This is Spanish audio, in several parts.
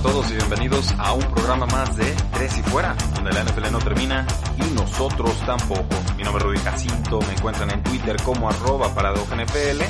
A todos y bienvenidos a un programa más de Tres y Fuera, donde la NFL no termina y nosotros tampoco. Mi nombre es Rudy Jacinto, me encuentran en Twitter como arroba NFL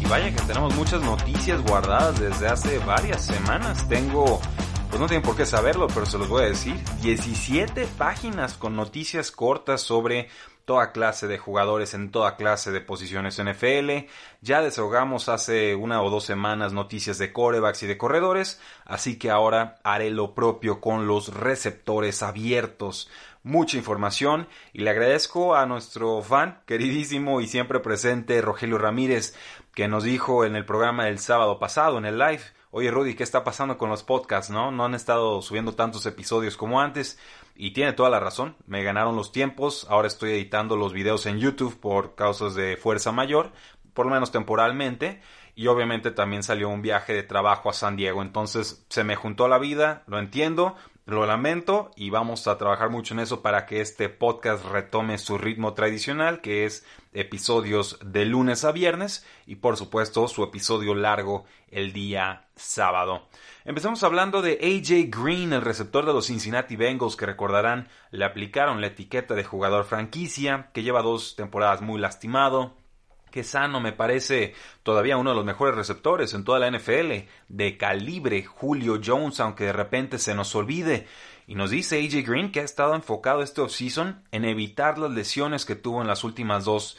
y vaya que tenemos muchas noticias guardadas desde hace varias semanas. Tengo, pues no tienen por qué saberlo, pero se los voy a decir, 17 páginas con noticias cortas sobre toda clase de jugadores en toda clase de posiciones NFL. Ya desahogamos hace una o dos semanas noticias de corebacks y de corredores, así que ahora haré lo propio con los receptores abiertos. Mucha información y le agradezco a nuestro fan queridísimo y siempre presente Rogelio Ramírez que nos dijo en el programa del sábado pasado, en el live, oye Rudy, ¿qué está pasando con los podcasts? ¿No? No han estado subiendo tantos episodios como antes. Y tiene toda la razón, me ganaron los tiempos, ahora estoy editando los videos en YouTube por causas de fuerza mayor, por lo menos temporalmente, y obviamente también salió un viaje de trabajo a San Diego, entonces se me juntó la vida, lo entiendo, lo lamento y vamos a trabajar mucho en eso para que este podcast retome su ritmo tradicional, que es episodios de lunes a viernes y por supuesto su episodio largo el día sábado. Empezamos hablando de AJ Green, el receptor de los Cincinnati Bengals, que recordarán le aplicaron la etiqueta de jugador franquicia, que lleva dos temporadas muy lastimado, que sano me parece todavía uno de los mejores receptores en toda la NFL, de calibre Julio Jones, aunque de repente se nos olvide. Y nos dice AJ Green que ha estado enfocado este offseason en evitar las lesiones que tuvo en las últimas dos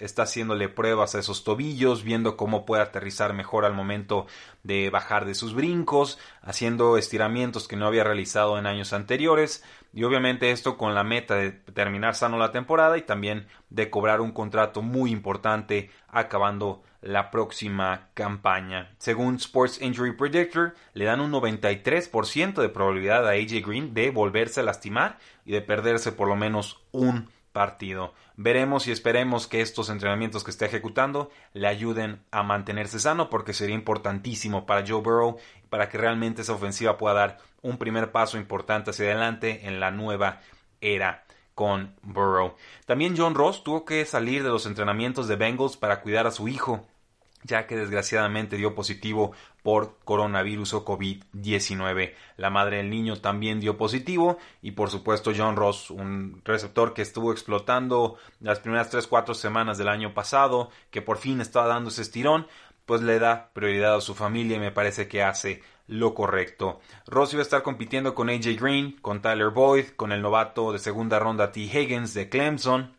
Está haciéndole pruebas a esos tobillos, viendo cómo puede aterrizar mejor al momento de bajar de sus brincos, haciendo estiramientos que no había realizado en años anteriores. Y obviamente esto con la meta de terminar sano la temporada y también de cobrar un contrato muy importante acabando la próxima campaña. Según Sports Injury Predictor, le dan un 93% de probabilidad a AJ Green de volverse a lastimar y de perderse por lo menos un partido. Veremos y esperemos que estos entrenamientos que esté ejecutando le ayuden a mantenerse sano porque sería importantísimo para Joe Burrow para que realmente esa ofensiva pueda dar un primer paso importante hacia adelante en la nueva era con Burrow. También John Ross tuvo que salir de los entrenamientos de Bengals para cuidar a su hijo ya que desgraciadamente dio positivo por coronavirus o COVID-19. La madre del niño también dio positivo y por supuesto John Ross, un receptor que estuvo explotando las primeras 3-4 semanas del año pasado, que por fin estaba dando ese estirón, pues le da prioridad a su familia y me parece que hace lo correcto. Ross iba a estar compitiendo con AJ Green, con Tyler Boyd, con el novato de segunda ronda T. Higgins de Clemson,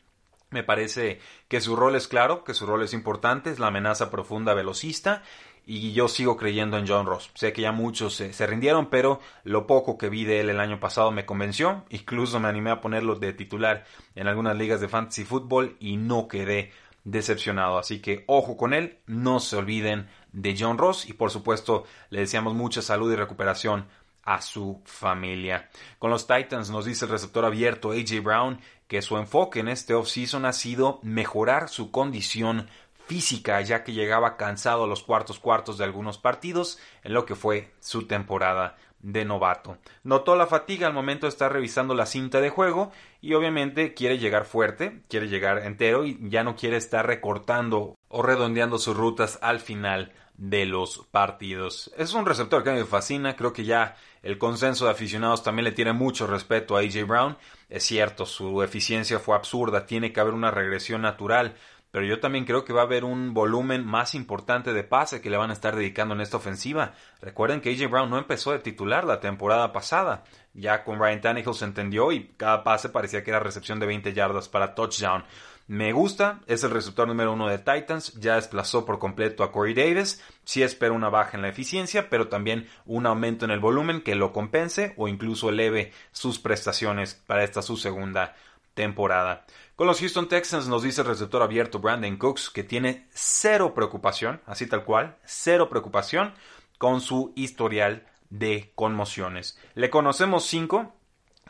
me parece que su rol es claro, que su rol es importante, es la amenaza profunda velocista y yo sigo creyendo en John Ross. Sé que ya muchos se, rindieron, pero lo poco que vi de él el año pasado me convenció. Incluso me animé a ponerlo de titular en algunas ligas de fantasy fútbol y no quedé decepcionado. Así que ojo con él, no se olviden de John Ross y por supuesto le deseamos mucha salud y recuperación a su familia. Con los Titans nos dice el receptor abierto AJ Brown que su enfoque en este offseason ha sido mejorar su condición física, ya que llegaba cansado a los cuartos cuartos de algunos partidos en lo que fue su temporada de novato. Notó la fatiga al momento de estar revisando la cinta de juego y obviamente quiere llegar fuerte, quiere llegar entero y ya no quiere estar recortando o redondeando sus rutas al final de los partidos. Es un receptor que me fascina, creo que ya el consenso de aficionados también le tiene mucho respeto a AJ Brown. Es cierto, su eficiencia fue absurda, tiene que haber una regresión natural, pero yo también creo que va a haber un volumen más importante de pase que le van a estar dedicando en esta ofensiva. Recuerden que AJ Brown no empezó de titular la temporada pasada. Ya con Ryan Tannehill se entendió y cada pase parecía que era recepción de 20 yardas para touchdown. Me gusta, es el receptor número uno de Titans, ya desplazó por completo a Corey Davis. Sí espero una baja en la eficiencia, pero también un aumento en el volumen que lo compense o incluso eleve sus prestaciones para esta su segunda temporada. Con los Houston Texans nos dice el receptor abierto Brandon Cooks que tiene cero preocupación, así tal cual, cero preocupación con su historial de conmociones. Le conocemos cinco,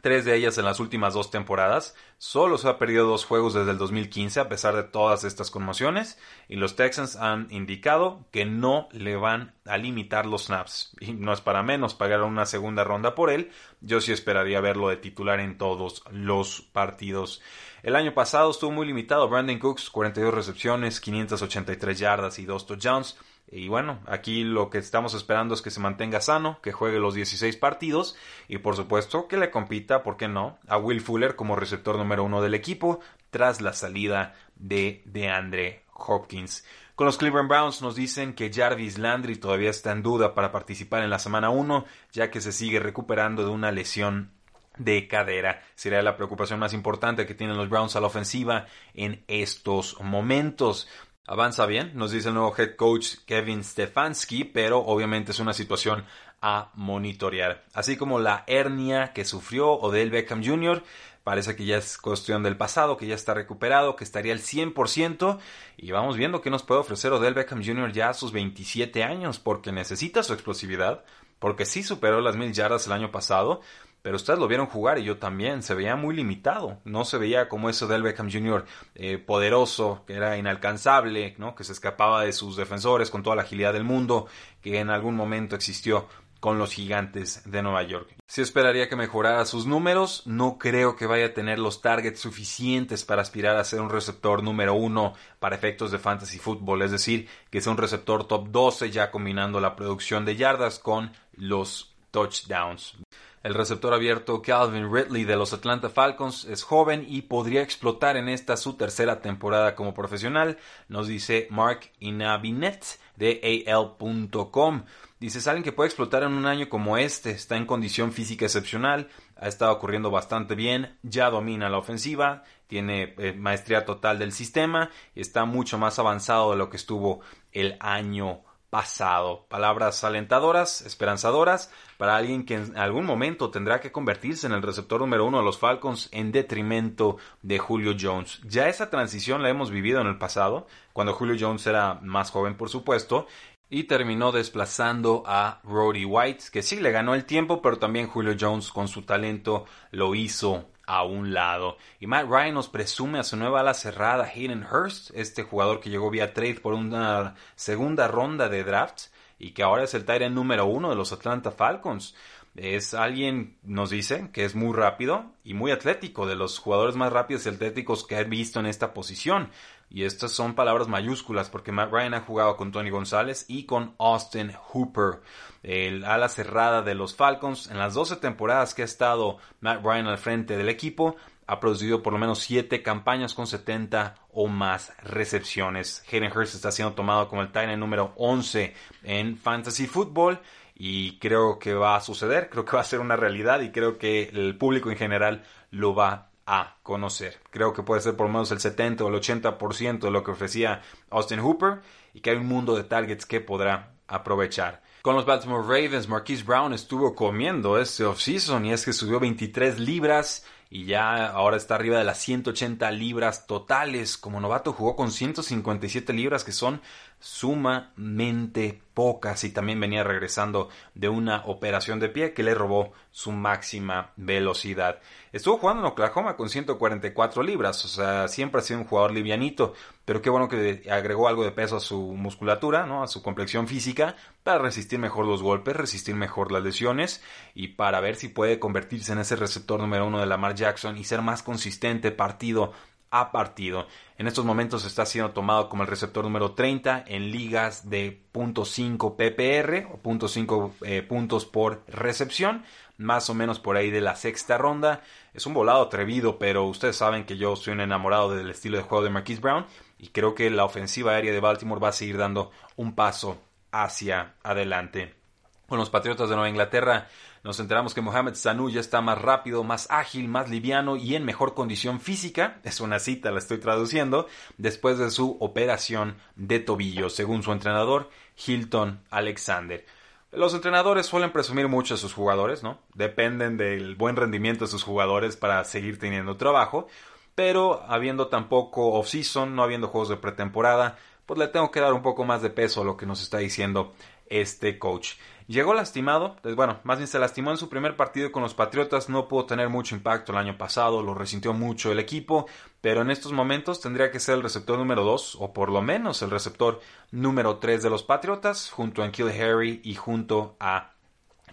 tres de ellas en las últimas dos temporadas. Solo se ha perdido dos juegos desde el 2015 a pesar de todas estas conmociones y los Texans han indicado que no le van a limitar los snaps. Y no es para menos pagar una segunda ronda por él. Yo sí esperaría verlo de titular en todos los partidos. El año pasado estuvo muy limitado. Brandon Cooks, 42 recepciones, 583 yardas y 2 touchdowns. Y bueno, aquí lo que estamos esperando es que se mantenga sano, que juegue los 16 partidos y por supuesto que le compita, ¿por qué no?, a Will Fuller como receptor número uno del equipo tras la salida de DeAndre Hopkins. Con los Cleveland Browns nos dicen que Jarvis Landry todavía está en duda para participar en la semana 1, ya que se sigue recuperando de una lesión de cadera. Sería la preocupación más importante que tienen los Browns a la ofensiva en estos momentos. Avanza bien, nos dice el nuevo head coach Kevin Stefanski, pero obviamente es una situación a monitorear. Así como la hernia que sufrió Odell Beckham Jr., parece que ya es cuestión del pasado, que ya está recuperado, que estaría al 100%, y vamos viendo qué nos puede ofrecer Odell Beckham Jr. ya a sus 27 años, porque necesita su explosividad, porque sí superó las mil yardas el año pasado, pero ustedes lo vieron jugar y yo también, se veía muy limitado, no se veía como eso del Beckham Jr. Eh, poderoso, que era inalcanzable, ¿no? que se escapaba de sus defensores con toda la agilidad del mundo, que en algún momento existió con los gigantes de Nueva York. Si esperaría que mejorara sus números, no creo que vaya a tener los targets suficientes para aspirar a ser un receptor número uno para efectos de fantasy football, es decir, que sea un receptor top 12 ya combinando la producción de yardas con los touchdowns. El receptor abierto Calvin Ridley de los Atlanta Falcons es joven y podría explotar en esta su tercera temporada como profesional, nos dice Mark Inabinet de AL.com. Dice, saben que puede explotar en un año como este, está en condición física excepcional, ha estado corriendo bastante bien, ya domina la ofensiva, tiene eh, maestría total del sistema está mucho más avanzado de lo que estuvo el año pasado. Palabras alentadoras, esperanzadoras, para alguien que en algún momento tendrá que convertirse en el receptor número uno de los Falcons en detrimento de Julio Jones. Ya esa transición la hemos vivido en el pasado, cuando Julio Jones era más joven, por supuesto, y terminó desplazando a Roddy White, que sí le ganó el tiempo, pero también Julio Jones con su talento lo hizo a un lado. Y Matt Ryan nos presume a su nueva ala cerrada, Hayden Hurst, este jugador que llegó vía trade por una segunda ronda de draft y que ahora es el Tyrant número uno de los Atlanta Falcons. Es alguien, nos dice, que es muy rápido y muy atlético, de los jugadores más rápidos y atléticos que he visto en esta posición. Y estas son palabras mayúsculas porque Matt Ryan ha jugado con Tony González y con Austin Hooper, el ala cerrada de los Falcons. En las 12 temporadas que ha estado Matt Ryan al frente del equipo, ha producido por lo menos 7 campañas con 70 o más recepciones. Hayden Hurst está siendo tomado como el Titan número 11 en Fantasy Football y creo que va a suceder, creo que va a ser una realidad y creo que el público en general lo va a conocer. Creo que puede ser por lo menos el 70 o el 80% de lo que ofrecía Austin Hooper y que hay un mundo de targets que podrá aprovechar. Con los Baltimore Ravens, Marquise Brown estuvo comiendo este offseason y es que subió 23 libras y ya ahora está arriba de las 180 libras totales. Como novato jugó con 157 libras que son sumamente pocas y también venía regresando de una operación de pie que le robó su máxima velocidad. Estuvo jugando en Oklahoma con 144 libras, o sea, siempre ha sido un jugador livianito, pero qué bueno que agregó algo de peso a su musculatura, ¿no? a su complexión física, para resistir mejor los golpes, resistir mejor las lesiones y para ver si puede convertirse en ese receptor número uno de Lamar Jackson y ser más consistente partido a partido. En estos momentos está siendo tomado como el receptor número 30 en ligas de .5 PPR o .5 eh, puntos por recepción, más o menos por ahí de la sexta ronda. Es un volado atrevido, pero ustedes saben que yo soy un enamorado del estilo de juego de Marquise Brown y creo que la ofensiva aérea de Baltimore va a seguir dando un paso hacia adelante. Con los Patriotas de Nueva Inglaterra nos enteramos que Mohamed Sanu ya está más rápido, más ágil, más liviano y en mejor condición física, es una cita, la estoy traduciendo, después de su operación de tobillo, según su entrenador Hilton Alexander. Los entrenadores suelen presumir mucho a sus jugadores, ¿no? Dependen del buen rendimiento de sus jugadores para seguir teniendo trabajo, pero habiendo tampoco off-season, no habiendo juegos de pretemporada, pues le tengo que dar un poco más de peso a lo que nos está diciendo este coach. Llegó lastimado, pues bueno, más bien se lastimó en su primer partido con los Patriotas, no pudo tener mucho impacto el año pasado, lo resintió mucho el equipo, pero en estos momentos tendría que ser el receptor número 2 o por lo menos el receptor número 3 de los Patriotas, junto a Kill Harry y junto a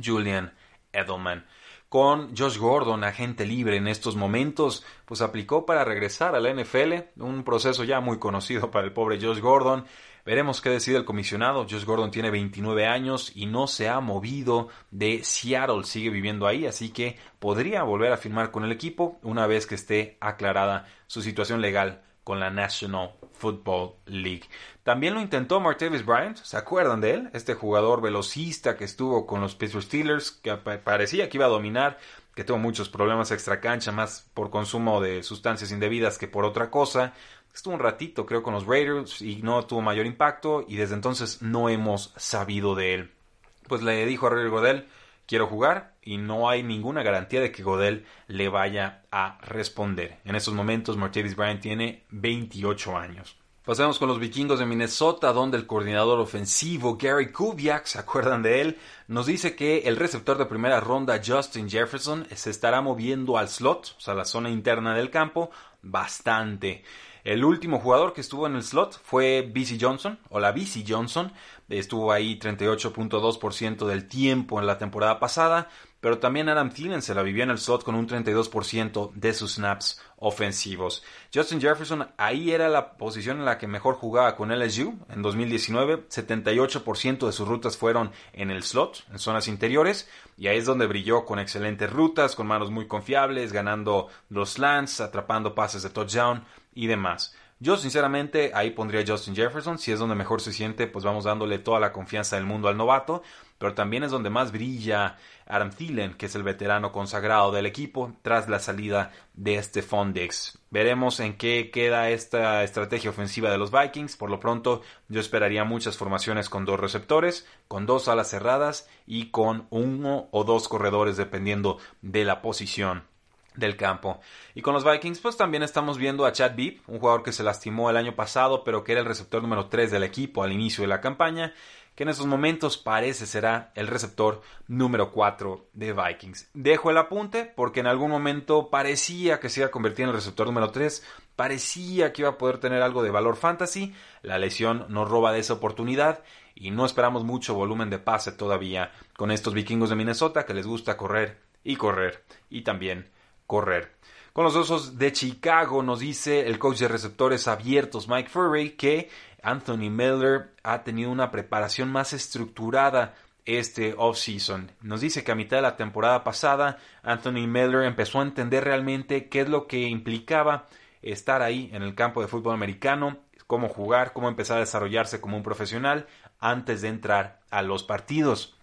Julian Edelman con Josh Gordon, agente libre en estos momentos, pues aplicó para regresar a la NFL, un proceso ya muy conocido para el pobre Josh Gordon. Veremos qué decide el comisionado. Josh Gordon tiene 29 años y no se ha movido de Seattle, sigue viviendo ahí, así que podría volver a firmar con el equipo una vez que esté aclarada su situación legal con la National Football League. También lo intentó Martavis Bryant, ¿se acuerdan de él? Este jugador velocista que estuvo con los Pittsburgh Steelers, que parecía que iba a dominar, que tuvo muchos problemas extra cancha, más por consumo de sustancias indebidas que por otra cosa. Estuvo un ratito, creo, con los Raiders y no tuvo mayor impacto y desde entonces no hemos sabido de él. Pues le dijo a Roger Godel, quiero jugar y no hay ninguna garantía de que Godel le vaya a responder. En estos momentos Martavis Bryant tiene 28 años. Pasemos con los vikingos de Minnesota, donde el coordinador ofensivo Gary Kubiak, ¿se acuerdan de él? Nos dice que el receptor de primera ronda Justin Jefferson se estará moviendo al slot, o sea, la zona interna del campo, bastante. El último jugador que estuvo en el slot fue BC Johnson, o la BC Johnson. Estuvo ahí 38.2% del tiempo en la temporada pasada, pero también Adam Thielen se la vivió en el slot con un 32% de sus snaps ofensivos. Justin Jefferson ahí era la posición en la que mejor jugaba con LSU en 2019. 78% de sus rutas fueron en el slot, en zonas interiores, y ahí es donde brilló con excelentes rutas, con manos muy confiables, ganando los slants, atrapando pases de touchdown y demás. Yo sinceramente ahí pondría Justin Jefferson, si es donde mejor se siente, pues vamos dándole toda la confianza del mundo al novato, pero también es donde más brilla Adam Thielen, que es el veterano consagrado del equipo, tras la salida de Stephon Diggs. Veremos en qué queda esta estrategia ofensiva de los Vikings. Por lo pronto, yo esperaría muchas formaciones con dos receptores, con dos alas cerradas y con uno o dos corredores dependiendo de la posición del campo. Y con los Vikings, pues también estamos viendo a Chad Beep, un jugador que se lastimó el año pasado, pero que era el receptor número 3 del equipo al inicio de la campaña, que en estos momentos parece será el receptor número 4 de Vikings. Dejo el apunte porque en algún momento parecía que se iba a convertir en el receptor número 3, parecía que iba a poder tener algo de valor fantasy, la lesión nos roba de esa oportunidad y no esperamos mucho volumen de pase todavía con estos vikingos de Minnesota que les gusta correr y correr y también correr. Con los Osos de Chicago nos dice el coach de receptores abiertos Mike Furry que Anthony Miller ha tenido una preparación más estructurada este offseason. Nos dice que a mitad de la temporada pasada Anthony Miller empezó a entender realmente qué es lo que implicaba estar ahí en el campo de fútbol americano, cómo jugar, cómo empezar a desarrollarse como un profesional antes de entrar a los partidos.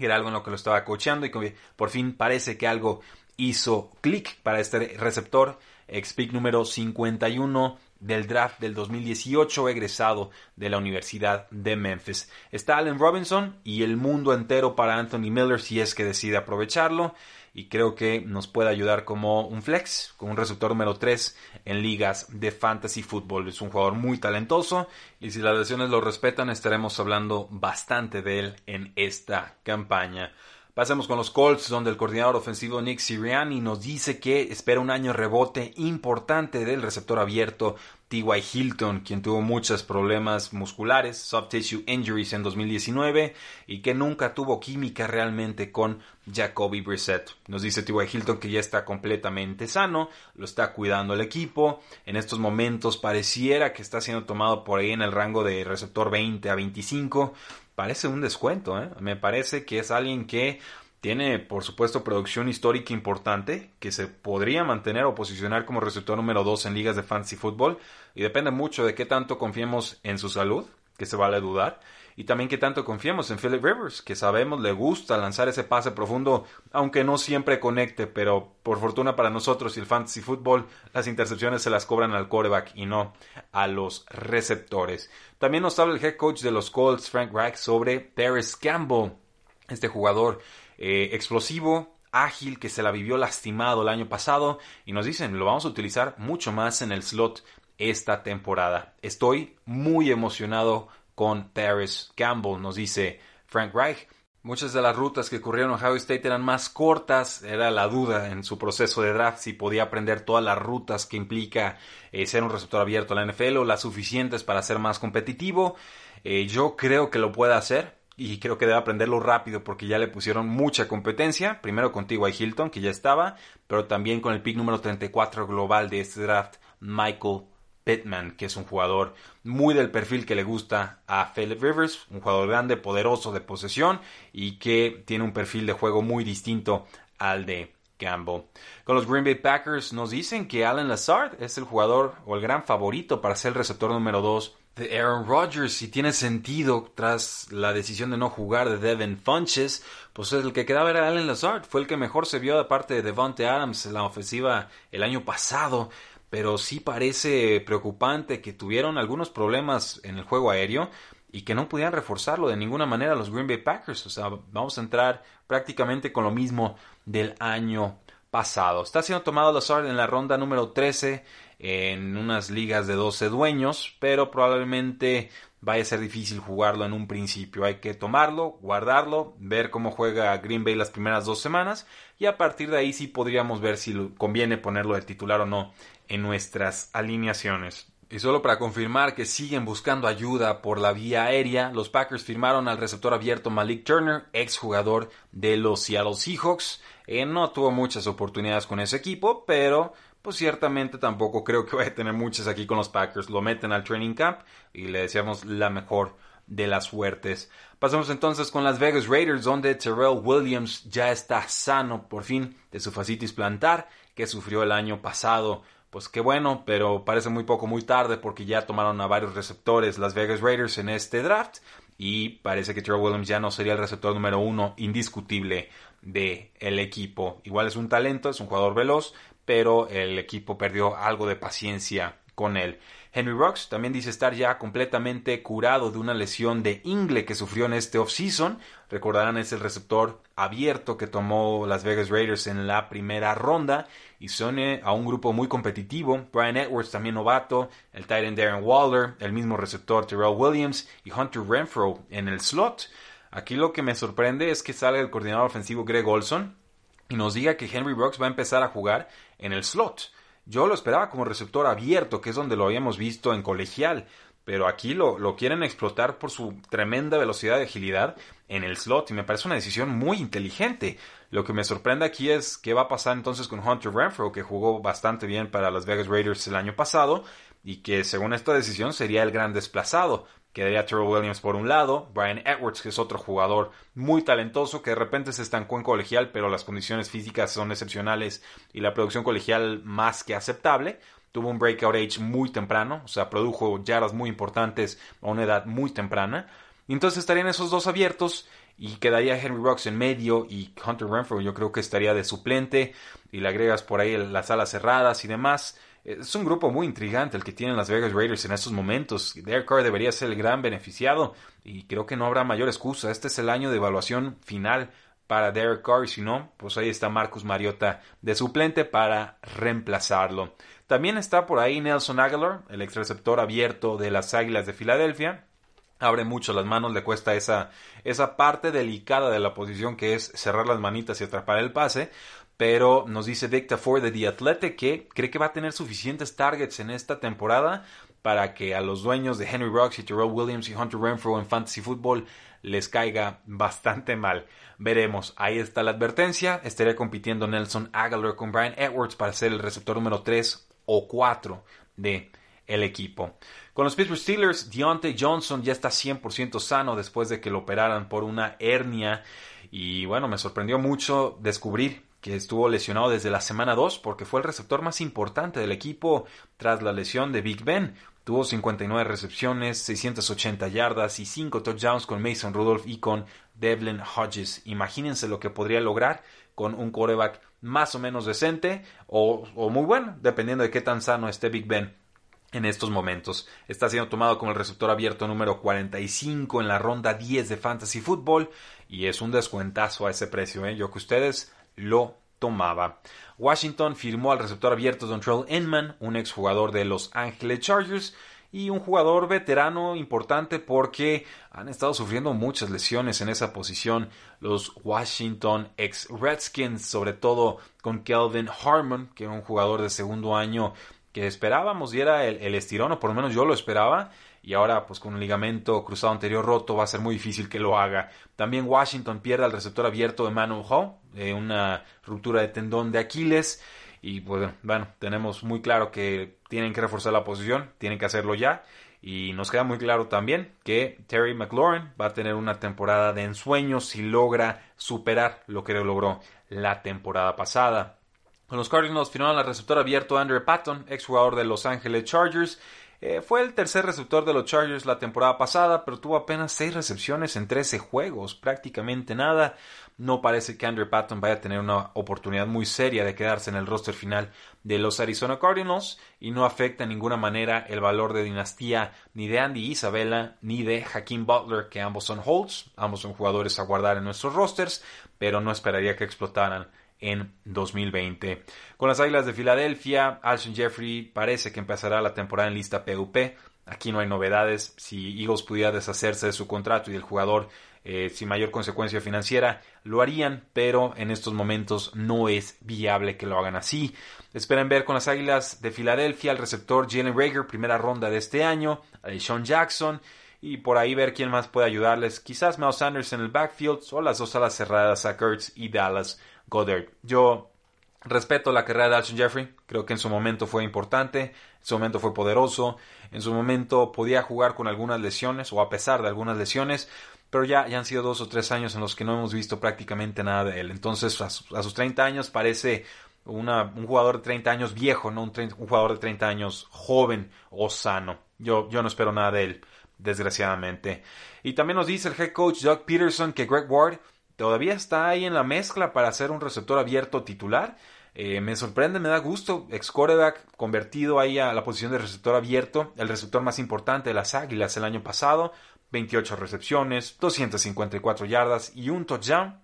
Era algo en lo que lo estaba coachando y por fin parece que algo hizo clic para este receptor, ex-pick número 51 del draft del 2018, egresado de la Universidad de Memphis. Está Allen Robinson y el mundo entero para Anthony Miller si es que decide aprovecharlo y creo que nos puede ayudar como un flex, como un receptor número 3 en ligas de fantasy fútbol. Es un jugador muy talentoso y si las lesiones lo respetan estaremos hablando bastante de él en esta campaña. Pasemos con los Colts, donde el coordinador ofensivo Nick Sirianni nos dice que espera un año rebote importante del receptor abierto T.Y. Hilton, quien tuvo muchos problemas musculares, soft tissue injuries en 2019 y que nunca tuvo química realmente con Jacoby Brissett. Nos dice T.Y. Hilton que ya está completamente sano, lo está cuidando el equipo. En estos momentos pareciera que está siendo tomado por ahí en el rango de receptor 20 a 25 parece un descuento. ¿eh? Me parece que es alguien que tiene, por supuesto, producción histórica importante, que se podría mantener o posicionar como receptor número 2 en ligas de fantasy fútbol. Y depende mucho de qué tanto confiemos en su salud, que se vale dudar. Y también que tanto confiemos en Philip Rivers, que sabemos le gusta lanzar ese pase profundo, aunque no siempre conecte, pero por fortuna para nosotros y el fantasy football, las intercepciones se las cobran al quarterback y no a los receptores. También nos habla el head coach de los Colts, Frank Reich, sobre Paris Campbell, este jugador eh, explosivo, ágil, que se la vivió lastimado el año pasado, y nos dicen, lo vamos a utilizar mucho más en el slot esta temporada. Estoy muy emocionado con Paris Campbell, nos dice Frank Reich. Muchas de las rutas que ocurrieron en Ohio State eran más cortas, era la duda en su proceso de draft si podía aprender todas las rutas que implica eh, ser un receptor abierto a la NFL o las suficientes para ser más competitivo. Eh, yo creo que lo puede hacer y creo que debe aprenderlo rápido porque ya le pusieron mucha competencia, primero contigo a Hilton que ya estaba, pero también con el pick número 34 global de este draft, Michael Pittman, que es un jugador muy del perfil que le gusta a Philip Rivers, un jugador grande, poderoso de posesión y que tiene un perfil de juego muy distinto al de Campbell. Con los Green Bay Packers nos dicen que Allen Lazard es el jugador o el gran favorito para ser el receptor número 2 de Aaron Rodgers y tiene sentido tras la decisión de no jugar de Devin Funches, pues el que quedaba era Allen Lazard, fue el que mejor se vio de parte de Devontae Adams en la ofensiva el año pasado pero sí parece preocupante que tuvieron algunos problemas en el juego aéreo y que no pudieran reforzarlo de ninguna manera los Green Bay Packers. O sea, vamos a entrar prácticamente con lo mismo del año pasado. Está siendo tomado Lazard en la ronda número 13 en unas ligas de 12 dueños, pero probablemente vaya a ser difícil jugarlo en un principio. Hay que tomarlo, guardarlo, ver cómo juega Green Bay las primeras dos semanas y a partir de ahí sí podríamos ver si conviene ponerlo de titular o no en nuestras alineaciones. Y solo para confirmar que siguen buscando ayuda por la vía aérea, los Packers firmaron al receptor abierto Malik Turner, exjugador de los Seattle Seahawks. Eh, no tuvo muchas oportunidades con ese equipo, pero pues ciertamente tampoco creo que vaya a tener muchas aquí con los Packers. Lo meten al training camp y le deseamos la mejor de las suertes. Pasamos entonces con las Vegas Raiders, donde Terrell Williams ya está sano por fin de su fascitis plantar que sufrió el año pasado pues qué bueno, pero parece muy poco, muy tarde porque ya tomaron a varios receptores las Vegas Raiders en este draft y parece que Terrell Williams ya no sería el receptor número uno indiscutible del el equipo. Igual es un talento, es un jugador veloz, pero el equipo perdió algo de paciencia con él. Henry Rocks también dice estar ya completamente curado de una lesión de ingle que sufrió en este offseason. Recordarán es el receptor abierto que tomó las Vegas Raiders en la primera ronda y son a un grupo muy competitivo. Brian Edwards también novato, el Titan Darren Waller, el mismo receptor Terrell Williams y Hunter Renfro en el slot. Aquí lo que me sorprende es que sale el coordinador ofensivo Greg Olson y nos diga que Henry Rocks va a empezar a jugar en el slot. Yo lo esperaba como receptor abierto, que es donde lo habíamos visto en colegial, pero aquí lo, lo, quieren explotar por su tremenda velocidad y agilidad en el slot y me parece una decisión muy inteligente. Lo que me sorprende aquí es qué va a pasar entonces con Hunter Renfro, que jugó bastante bien para las Vegas Raiders el año pasado y que según esta decisión sería el gran desplazado. Quedaría Terrell Williams por un lado, Brian Edwards, que es otro jugador muy talentoso que de repente se estancó en colegial, pero las condiciones físicas son excepcionales y la producción colegial más que aceptable. Tuvo un breakout age muy temprano, o sea, produjo yardas muy importantes a una edad muy temprana. entonces estarían esos dos abiertos y quedaría Henry Rocks en medio y Hunter Renfro yo creo que estaría de suplente y le agregas por ahí las alas cerradas y demás. Es un grupo muy intrigante el que tienen las Vegas Raiders en estos momentos. Derek Carr debería ser el gran beneficiado y creo que no habrá mayor excusa. Este es el año de evaluación final para Derek Carr si no, pues ahí está Marcus Mariota de suplente para reemplazarlo. También está por ahí Nelson Aguilar, el ex receptor abierto de las Águilas de Filadelfia. Abre mucho las manos, le cuesta esa, esa parte delicada de la posición que es cerrar las manitas y atrapar el pase pero nos dice Victor Ford de The Athletic que cree que va a tener suficientes targets en esta temporada para que a los dueños de Henry Rocks y Terrell Williams y Hunter Renfro en Fantasy Football les caiga bastante mal. Veremos, ahí está la advertencia. Estaría compitiendo Nelson Aguilar con Brian Edwards para ser el receptor número 3 o 4 de el equipo. Con los Pittsburgh Steelers, Deontay Johnson ya está 100% sano después de que lo operaran por una hernia. Y bueno, me sorprendió mucho descubrir que estuvo lesionado desde la semana 2 porque fue el receptor más importante del equipo tras la lesión de Big Ben. Tuvo 59 recepciones, 680 yardas y 5 touchdowns con Mason Rudolph y con Devlin Hodges. Imagínense lo que podría lograr con un quarterback más o menos decente o, o muy bueno, dependiendo de qué tan sano esté Big Ben en estos momentos. Está siendo tomado como el receptor abierto número 45 en la ronda 10 de Fantasy Football y es un descuentazo a ese precio. ¿eh? Yo que ustedes lo tomaba. Washington firmó al receptor abierto Dontrell Enman, un exjugador de Los Angeles Chargers y un jugador veterano importante porque han estado sufriendo muchas lesiones en esa posición los Washington ex Redskins, sobre todo con Kelvin Harmon, que era un jugador de segundo año que esperábamos diera el, el, estirón, o por lo menos yo lo esperaba, y ahora pues con un ligamento cruzado anterior roto va a ser muy difícil que lo haga. También Washington pierde al receptor abierto de Manu Hall, eh, una ruptura de tendón de Aquiles, y pues bueno, tenemos muy claro que tienen que reforzar la posición, tienen que hacerlo ya. Y nos queda muy claro también que Terry McLaurin va a tener una temporada de ensueño si logra superar lo que logró la temporada pasada. Con los Cardinals firmaron al receptor abierto Andrew Patton, exjugador de Los Angeles Chargers. Eh, fue el tercer receptor de los Chargers la temporada pasada, pero tuvo apenas 6 recepciones en 13 juegos, prácticamente nada. No parece que Andrew Patton vaya a tener una oportunidad muy seria de quedarse en el roster final de los Arizona Cardinals y no afecta en ninguna manera el valor de dinastía ni de Andy Isabella ni de Hakeem Butler, que ambos son holds, ambos son jugadores a guardar en nuestros rosters, pero no esperaría que explotaran en 2020. Con las Águilas de Filadelfia, Alshon Jeffrey parece que empezará la temporada en lista PUP. Aquí no hay novedades. Si Eagles pudiera deshacerse de su contrato y del jugador eh, sin mayor consecuencia financiera, lo harían, pero en estos momentos no es viable que lo hagan así. Esperan ver con las Águilas de Filadelfia al receptor Jalen Rager, primera ronda de este año, a Sean Jackson, y por ahí ver quién más puede ayudarles. Quizás Miles Sanders en el backfield o las dos alas cerradas a Kurtz y Dallas Yo respeto la carrera de Alshon Jeffrey, creo que en su momento fue importante, en su momento fue poderoso, en su momento podía jugar con algunas lesiones o a pesar de algunas lesiones, pero ya, ya han sido dos o tres años en los que no hemos visto prácticamente nada de él. Entonces, a, sus 30 años parece un jugador de 30 años viejo, no un, un, jugador de 30 años joven o sano. Yo, yo no espero nada de él, desgraciadamente. Y también nos dice el head coach Doug Peterson que Greg Ward todavía está ahí en la mezcla para ser un receptor abierto titular. Eh, me sorprende, me da gusto. Ex convertido ahí a la posición de receptor abierto, el receptor más importante de las Águilas el año pasado. 28 recepciones, 254 yardas y un touchdown.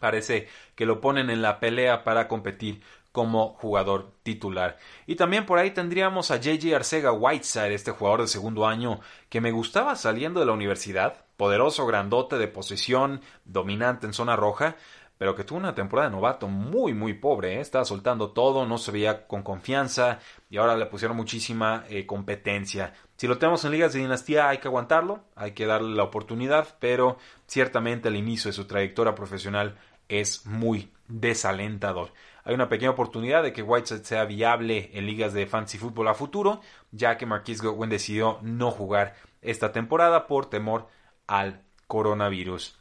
Parece que lo ponen en la pelea para competir como jugador titular. Y también por ahí tendríamos a JJ Arcega Whiteside, este jugador de segundo año que me gustaba saliendo de la universidad, poderoso, grandote de posesión, dominante en zona roja, pero que tuvo una temporada de novato muy muy pobre, ¿eh? estaba soltando todo, no se veía con confianza y ahora le pusieron muchísima eh, competencia. Si lo tenemos en ligas de dinastía hay que aguantarlo, hay que darle la oportunidad, pero ciertamente el inicio de su trayectoria profesional es muy desalentador. Hay una pequeña oportunidad de que Whiteside sea viable en ligas de fantasy fútbol a futuro, ya que Marquis Godwin decidió no jugar esta temporada por temor al coronavirus.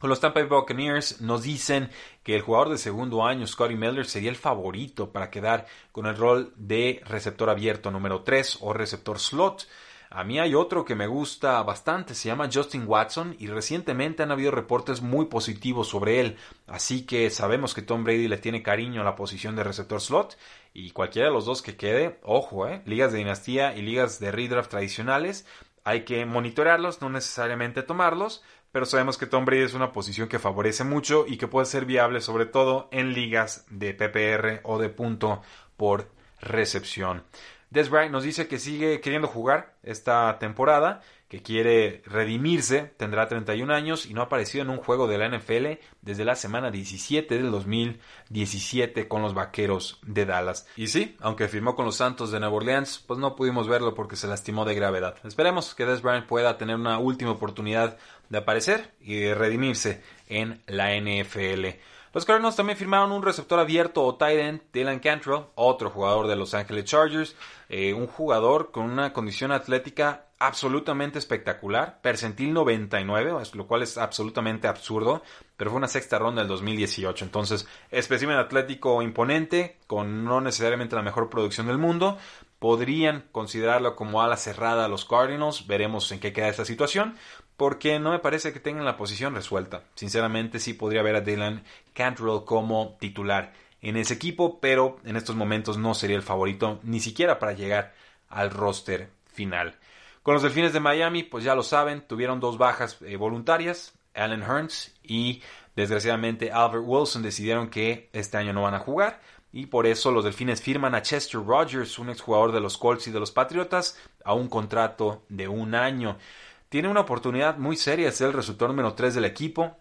Los Tampa Bay Buccaneers nos dicen que el jugador de segundo año, Scotty Miller, sería el favorito para quedar con el rol de receptor abierto número 3 o receptor slot. A mí hay otro que me gusta bastante, se llama Justin Watson y recientemente han habido reportes muy positivos sobre él, así que sabemos que Tom Brady le tiene cariño a la posición de receptor slot y cualquiera de los dos que quede, ojo, eh, ligas de dinastía y ligas de redraft tradicionales, hay que monitorearlos, no necesariamente tomarlos, pero sabemos que Tom Brady es una posición que favorece mucho y que puede ser viable sobre todo en ligas de PPR o de punto por recepción. Des Bryant nos dice que sigue queriendo jugar esta temporada, que quiere redimirse, tendrá 31 años y no ha aparecido en un juego de la NFL desde la semana 17 del 2017 con los Vaqueros de Dallas. Y sí, aunque firmó con los Santos de Nueva Orleans, pues no pudimos verlo porque se lastimó de gravedad. Esperemos que Des Bryant pueda tener una última oportunidad de aparecer y de redimirse en la NFL. Los Cardinals también firmaron un receptor abierto o tight end, Dylan Cantrell, otro jugador de Los Angeles Chargers, eh, un jugador con una condición atlética absolutamente espectacular, percentil 99, lo cual es absolutamente absurdo, pero fue una sexta ronda del 2018, entonces espécimen atlético imponente, con no necesariamente la mejor producción del mundo, podrían considerarlo como ala cerrada a los Cardinals, veremos en qué queda esta situación, porque no me parece que tengan la posición resuelta. Sinceramente sí podría ver a Dylan Cantrell como titular en ese equipo, pero en estos momentos no sería el favorito ni siquiera para llegar al roster final. Con los Delfines de Miami, pues ya lo saben, tuvieron dos bajas eh, voluntarias, Allen Hearns y desgraciadamente Albert Wilson decidieron que este año no van a jugar y por eso los Delfines firman a Chester Rogers, un exjugador de los Colts y de los Patriotas, a un contrato de un año. Tiene una oportunidad muy seria de ser el resultado número 3 del equipo.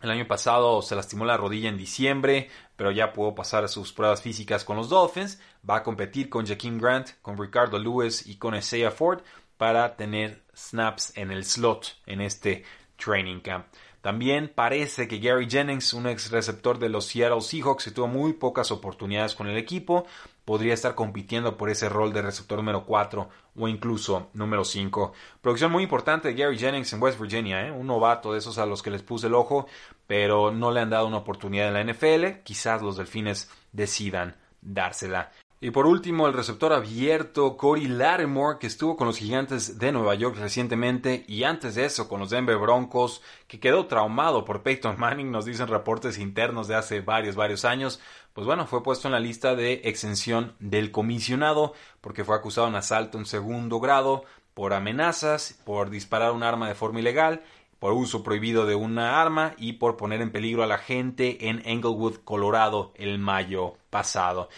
El año pasado se lastimó la rodilla en diciembre, pero ya pudo pasar sus pruebas físicas con los Dolphins. Va a competir con Jaquim Grant, con Ricardo Lewis y con Isaiah Ford para tener snaps en el slot en este training camp. También parece que Gary Jennings, un ex receptor de los Seattle Seahawks, que tuvo muy pocas oportunidades con el equipo, podría estar compitiendo por ese rol de receptor número 4 o incluso número 5. Producción muy importante de Gary Jennings en West Virginia, ¿eh? un novato de esos a los que les puse el ojo, pero no le han dado una oportunidad en la NFL. Quizás los delfines decidan dársela. Y por último, el receptor abierto Corey Lattimore, que estuvo con los Gigantes de Nueva York recientemente y antes de eso con los Denver Broncos, que quedó traumado por Peyton Manning, nos dicen reportes internos de hace varios, varios años. Pues bueno, fue puesto en la lista de exención del comisionado porque fue acusado de un asalto en segundo grado por amenazas, por disparar un arma de forma ilegal por uso prohibido de una arma y por poner en peligro a la gente en Englewood, Colorado, el mayo pasado.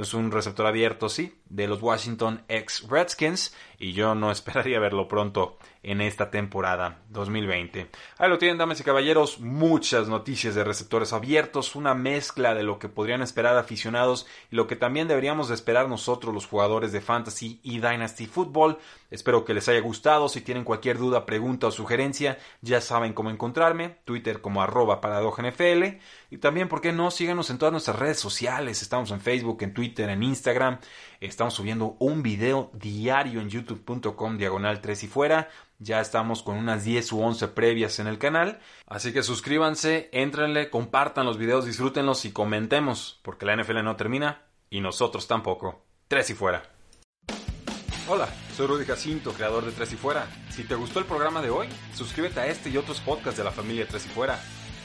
Es un receptor abierto, sí, de los Washington ex Redskins y yo no esperaría verlo pronto en esta temporada 2020. Ahí lo tienen, damas y caballeros, muchas noticias de receptores abiertos, una mezcla de lo que podrían esperar aficionados y lo que también deberíamos de esperar nosotros los jugadores de Fantasy y Dynasty Football. Espero que les haya gustado, si tienen cualquier duda, pregunta o sugerencia, ya saben cómo encontrarme, Twitter como arroba NFL y también, ¿por qué no? Síganos en todas nuestras redes sociales, estamos en Facebook, en Twitter, en Instagram, Estamos subiendo un video diario en youtube.com diagonal 3 y fuera. Ya estamos con unas 10 u 11 previas en el canal. Así que suscríbanse, entrenle, compartan los videos, disfrútenlos y comentemos, porque la NFL no termina y nosotros tampoco. 3 y fuera. Hola, soy Rudy Jacinto, creador de Tres y Fuera. Si te gustó el programa de hoy, suscríbete a este y otros podcasts de la familia Tres y Fuera.